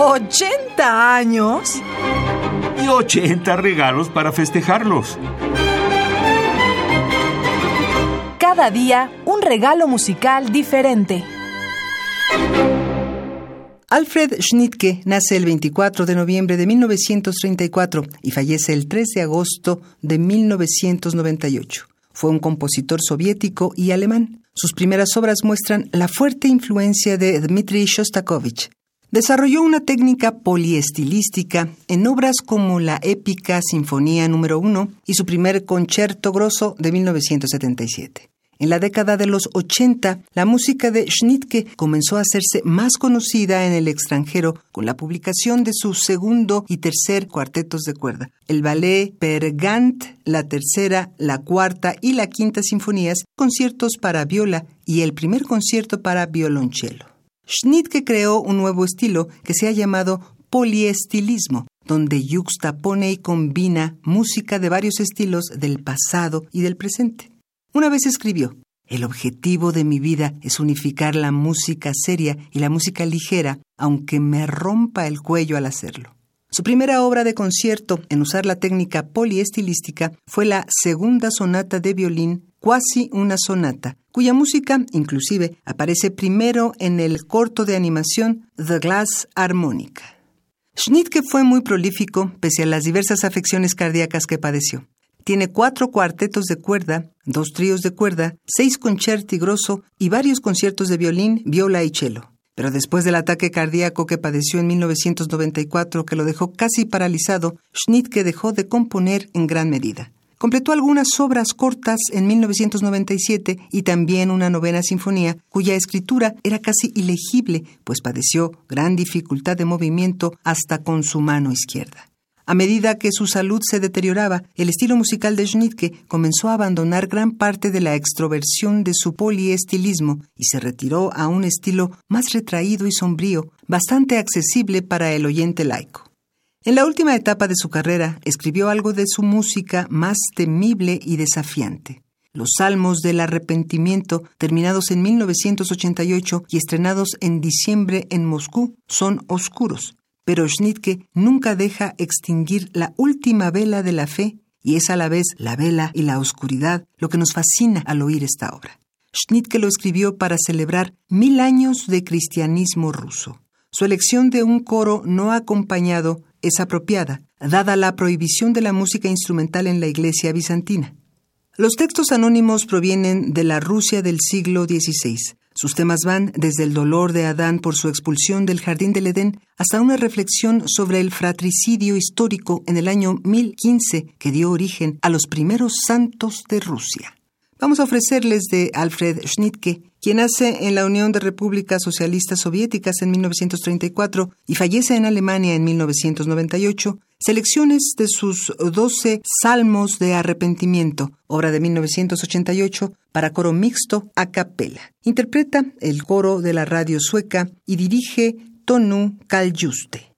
¿80 años? Y 80 regalos para festejarlos. Cada día un regalo musical diferente. Alfred Schnittke nace el 24 de noviembre de 1934 y fallece el 3 de agosto de 1998. Fue un compositor soviético y alemán. Sus primeras obras muestran la fuerte influencia de Dmitri Shostakovich. Desarrolló una técnica poliestilística en obras como la épica Sinfonía número 1 y su primer concierto grosso de 1977. En la década de los 80, la música de Schnittke comenzó a hacerse más conocida en el extranjero con la publicación de su segundo y tercer cuartetos de cuerda, el ballet Per Gant, la tercera, la cuarta y la quinta sinfonías, conciertos para viola y el primer concierto para violonchelo. Schnittke creó un nuevo estilo que se ha llamado poliestilismo, donde yuxtapone y combina música de varios estilos del pasado y del presente. Una vez escribió, el objetivo de mi vida es unificar la música seria y la música ligera, aunque me rompa el cuello al hacerlo. Su primera obra de concierto en usar la técnica poliestilística fue la segunda sonata de violín, Quasi una sonata, cuya música, inclusive, aparece primero en el corto de animación The Glass Harmonica. Schnittke fue muy prolífico pese a las diversas afecciones cardíacas que padeció. Tiene cuatro cuartetos de cuerda, dos tríos de cuerda, seis concerti grosso y varios conciertos de violín, viola y cello. Pero después del ataque cardíaco que padeció en 1994, que lo dejó casi paralizado, Schnittke dejó de componer en gran medida. Completó algunas obras cortas en 1997 y también una novena sinfonía, cuya escritura era casi ilegible, pues padeció gran dificultad de movimiento hasta con su mano izquierda. A medida que su salud se deterioraba, el estilo musical de Schnittke comenzó a abandonar gran parte de la extroversión de su poliestilismo y se retiró a un estilo más retraído y sombrío, bastante accesible para el oyente laico. En la última etapa de su carrera, escribió algo de su música más temible y desafiante. Los Salmos del Arrepentimiento, terminados en 1988 y estrenados en diciembre en Moscú, son oscuros, pero Schnittke nunca deja extinguir la última vela de la fe y es a la vez la vela y la oscuridad lo que nos fascina al oír esta obra. Schnittke lo escribió para celebrar mil años de cristianismo ruso. Su elección de un coro no acompañado es apropiada, dada la prohibición de la música instrumental en la iglesia bizantina. Los textos anónimos provienen de la Rusia del siglo XVI. Sus temas van desde el dolor de Adán por su expulsión del jardín del Edén hasta una reflexión sobre el fratricidio histórico en el año 1015 que dio origen a los primeros santos de Rusia. Vamos a ofrecerles de Alfred Schnittke, quien nace en la Unión de Repúblicas Socialistas Soviéticas en 1934 y fallece en Alemania en 1998, selecciones de sus doce Salmos de Arrepentimiento, obra de 1988, para coro mixto a capella. Interpreta el coro de la radio sueca y dirige Tonu Kaljuste.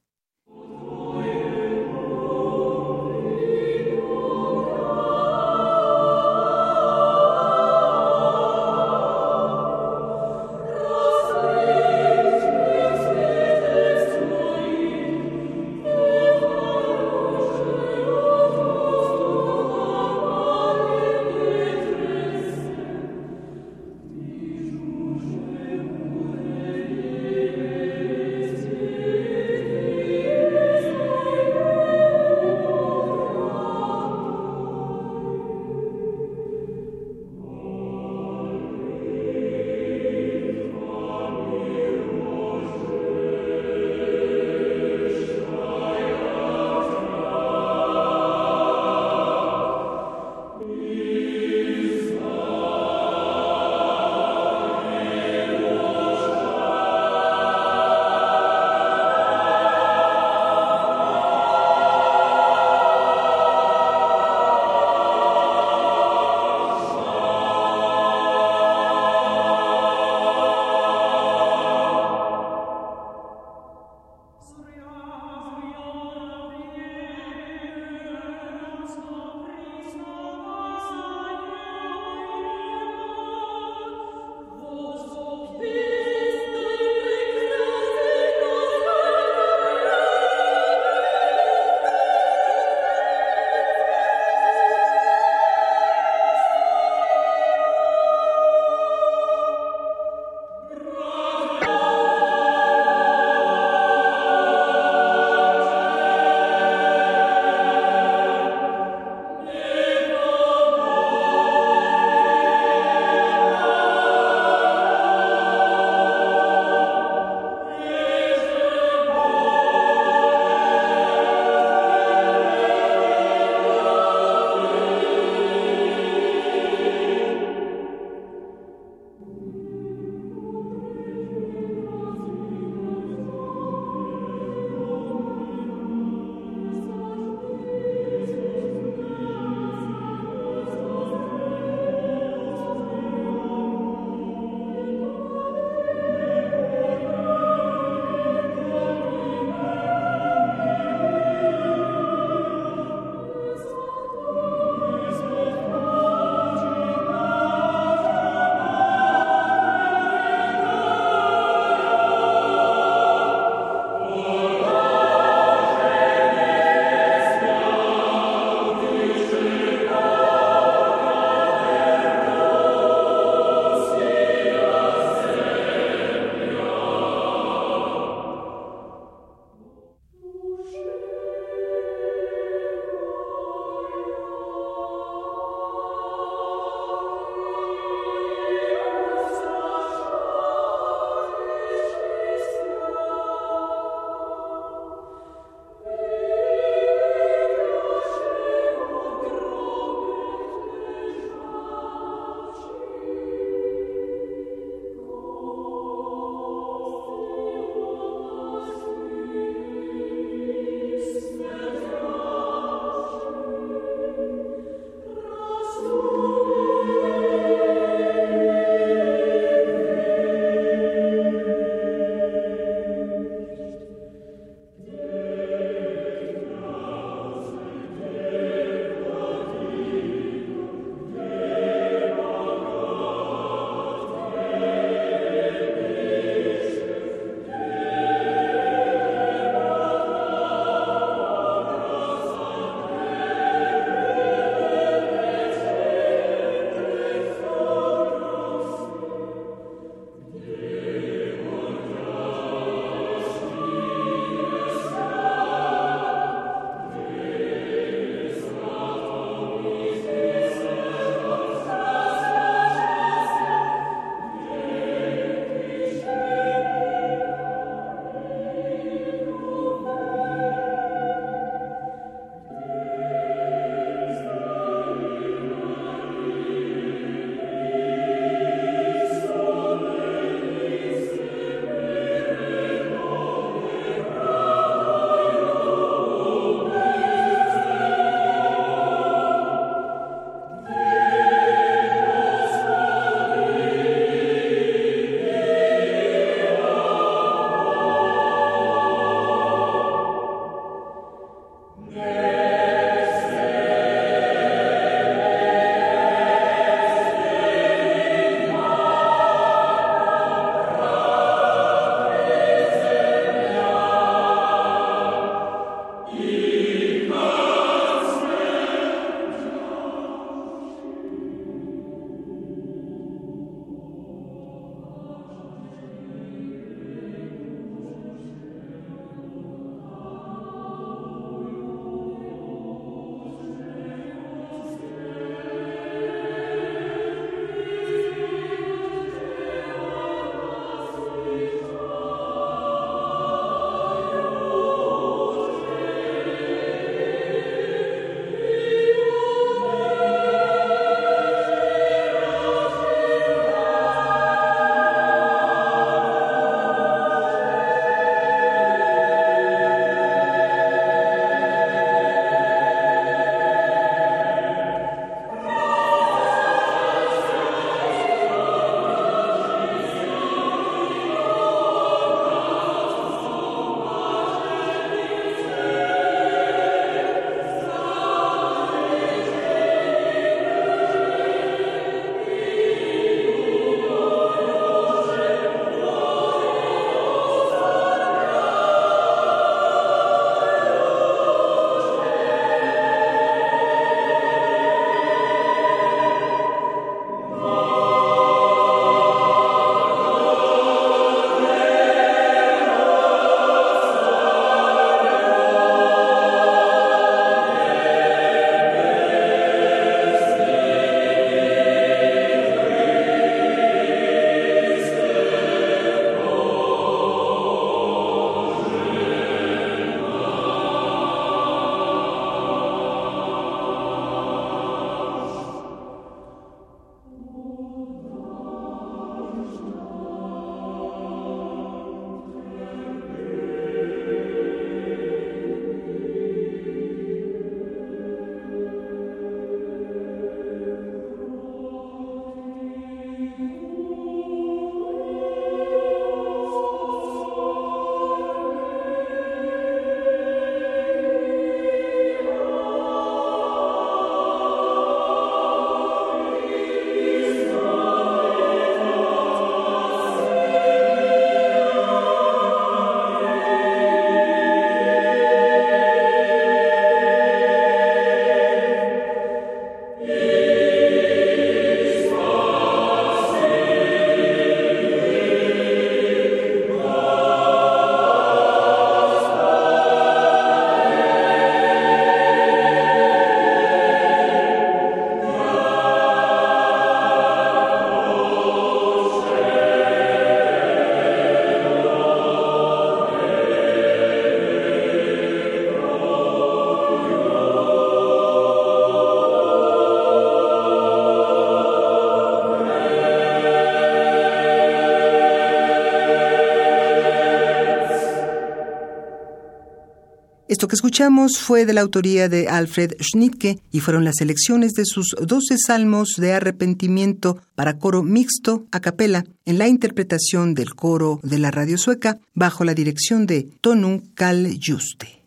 Esto que escuchamos fue de la autoría de Alfred Schnittke y fueron las selecciones de sus 12 salmos de arrepentimiento para coro mixto a capela en la interpretación del coro de la radio sueca bajo la dirección de Tonum Kal Juste.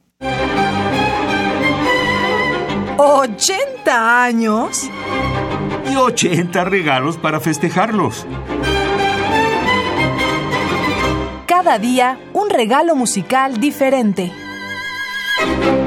¿80 años? Y 80 regalos para festejarlos. Cada día un regalo musical diferente. thank you